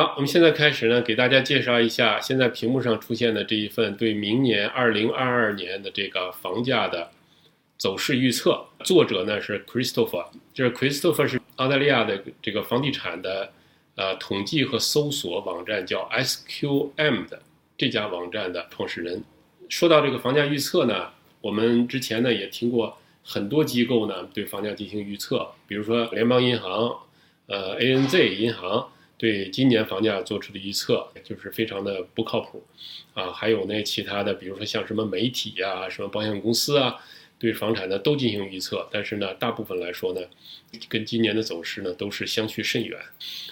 好，我们现在开始呢，给大家介绍一下现在屏幕上出现的这一份对明年二零二二年的这个房价的走势预测。作者呢是 Christopher，就是 Christopher 是澳大利亚的这个房地产的呃统计和搜索网站叫 SQM 的这家网站的创始人。说到这个房价预测呢，我们之前呢也听过很多机构呢对房价进行预测，比如说联邦银行、呃 ANZ 银行。对今年房价做出的预测就是非常的不靠谱，啊，还有那其他的，比如说像什么媒体呀、什么保险公司啊，对房产呢都进行预测，但是呢，大部分来说呢，跟今年的走势呢都是相去甚远。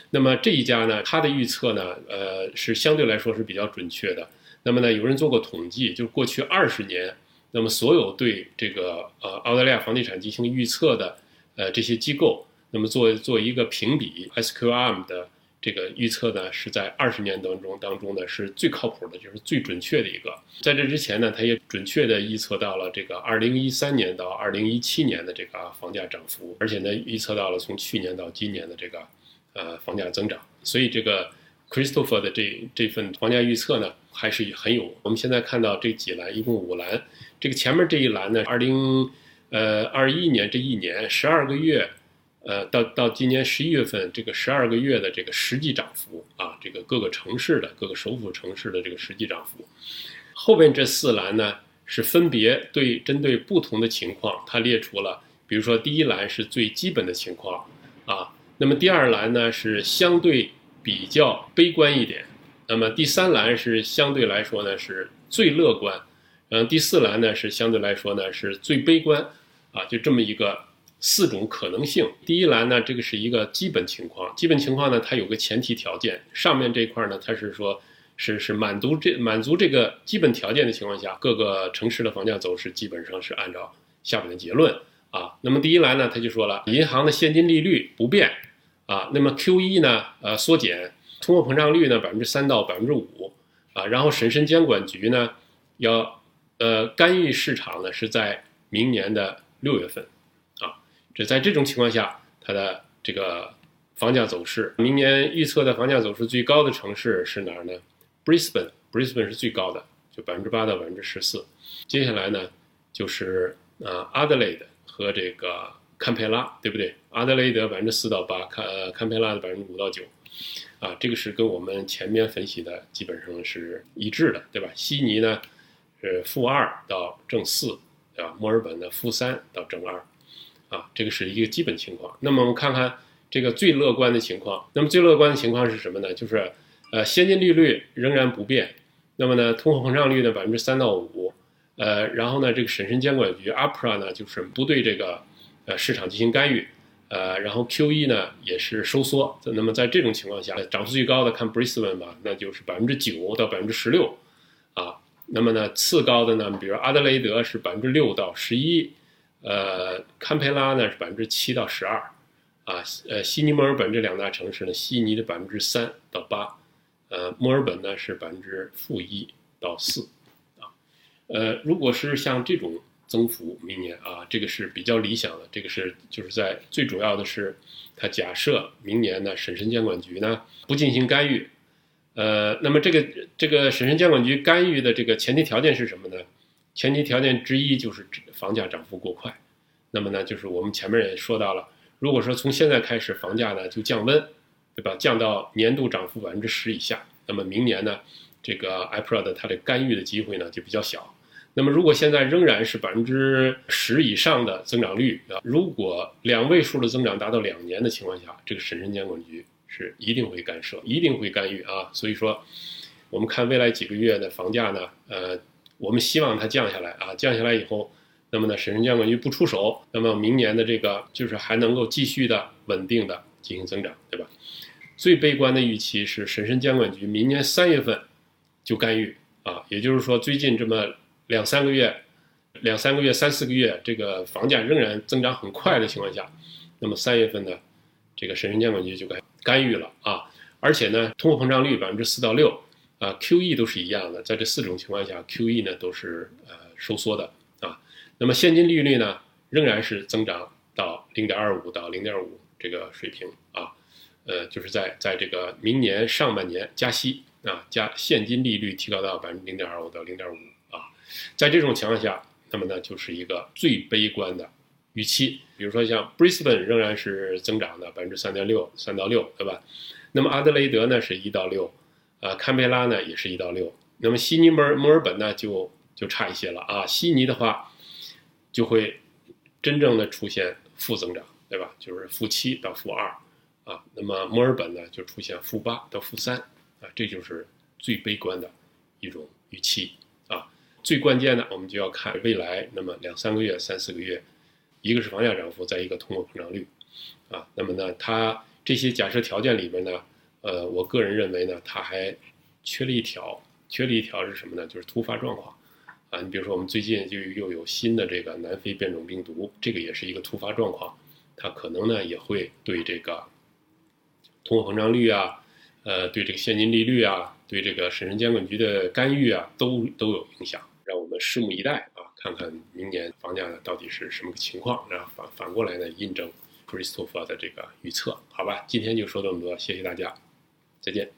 那么这一家呢，它的预测呢，呃，是相对来说是比较准确的。那么呢，有人做过统计，就是过去二十年，那么所有对这个呃澳大利亚房地产进行预测的呃这些机构，那么做做一个评比，SQM 的。这个预测呢，是在二十年当中当中呢是最靠谱的，就是最准确的一个。在这之前呢，它也准确的预测到了这个二零一三年到二零一七年的这个房价涨幅，而且呢，预测到了从去年到今年的这个呃房价增长。所以这个 Christopher 的这这份房价预测呢，还是很有。我们现在看到这几栏，一共五栏，这个前面这一栏呢，二零呃二一年这一年十二个月。呃，到到今年十一月份，这个十二个月的这个实际涨幅啊，这个各个城市的各个首府城市的这个实际涨幅，后边这四栏呢是分别对针对不同的情况，它列出了，比如说第一栏是最基本的情况啊，那么第二栏呢是相对比较悲观一点，那么第三栏是相对来说呢是最乐观，嗯，第四栏呢是相对来说呢是最悲观，啊，就这么一个。四种可能性。第一栏呢，这个是一个基本情况。基本情况呢，它有个前提条件。上面这块呢，它是说，是是满足这满足这个基本条件的情况下，各个城市的房价走势基本上是按照下面的结论啊。那么第一栏呢，他就说了，银行的现金利率不变啊。那么 Q E 呢，呃，缩减，通货膨胀率呢，百分之三到百分之五啊。然后审慎监管局呢，要呃干预市场呢，是在明年的六月份。就在这种情况下，它的这个房价走势，明年预测的房价走势最高的城市是哪儿呢？Brisbane，Brisbane 是最高的，就百分之八到百分之十四。接下来呢，就是啊，阿德雷德和这个堪培拉，对不对？阿德雷德百分之四到八，堪堪培拉的百分之五到九。啊，这个是跟我们前面分析的基本上是一致的，对吧？悉尼呢是负二到正四，对吧？墨尔本呢负三到正二。啊，这个是一个基本情况。那么我们看看这个最乐观的情况。那么最乐观的情况是什么呢？就是，呃，现金利率仍然不变。那么呢，通货膨胀率呢百分之三到五。呃，然后呢，这个审慎监管局 APRA 呢就是不对这个呃市场进行干预。呃，然后 QE 呢也是收缩。那么在这种情况下，涨幅最高的看 Brisbane 吧，那就是百分之九到百分之十六。啊，那么呢次高的呢，比如阿德雷德是百分之六到十一。呃，堪培拉呢是百分之七到十二，啊，呃，悉尼、墨尔本这两大城市呢，悉尼的百分之三到八，呃，墨尔本呢是百分之负一到四，啊，呃，如果是像这种增幅，明年啊，这个是比较理想的，这个是就是在最主要的是，它假设明年呢，审慎监管局呢不进行干预，呃，那么这个这个审慎监管局干预的这个前提条件是什么呢？前提条件之一就是房价涨幅过快，那么呢，就是我们前面也说到了，如果说从现在开始房价呢就降温，对吧？降到年度涨幅百分之十以下，那么明年呢，这个 IPRA 的它的干预的机会呢就比较小。那么如果现在仍然是百分之十以上的增长率啊，如果两位数的增长达到两年的情况下，这个审慎监管局是一定会干涉，一定会干预啊。所以说，我们看未来几个月的房价呢，呃。我们希望它降下来啊，降下来以后，那么呢，审慎监管局不出手，那么明年的这个就是还能够继续的稳定的进行增长，对吧？最悲观的预期是审慎监管局明年三月份就干预啊，也就是说最近这么两三个月、两三个月、三四个月，这个房价仍然增长很快的情况下，那么三月份呢，这个审慎监管局就该干预了啊，而且呢，通货膨胀率百分之四到六。啊，QE 都是一样的，在这四种情况下，QE 呢都是呃收缩的啊。那么现金利率呢仍然是增长到零点二五到零点五这个水平啊。呃，就是在在这个明年上半年加息啊，加现金利率提高到百分之零点二五到零点五啊，在这种情况下，那么呢就是一个最悲观的预期。比如说像 Brisbane 仍然是增长的百分之三点六，三到六，对吧？那么阿德雷德呢是一到六，啊，堪培拉呢也是一到六，那么悉尼、墨尔墨尔本呢就就差一些了啊。悉尼的话就会真正的出现负增长，对吧？就是负七到负二。啊，那么墨尔本呢就出现负八到负三，啊，这就是最悲观的一种预期啊。最关键的，我们就要看未来那么两三个月、三四个月，一个是房价涨幅，再一个通货膨胀率，啊，那么呢，它这些假设条件里面呢，呃，我个人认为呢，它还缺了一条，缺了一条是什么呢？就是突发状况，啊，你比如说我们最近就又有新的这个南非变种病毒，这个也是一个突发状况，它可能呢也会对这个。通货膨胀率啊，呃，对这个现金利率啊，对这个审慎监管局的干预啊，都都有影响。让我们拭目以待啊，看看明年房价呢到底是什么个情况。然后反反过来呢，印证 Christopher 的这个预测，好吧？今天就说这么多，谢谢大家，再见。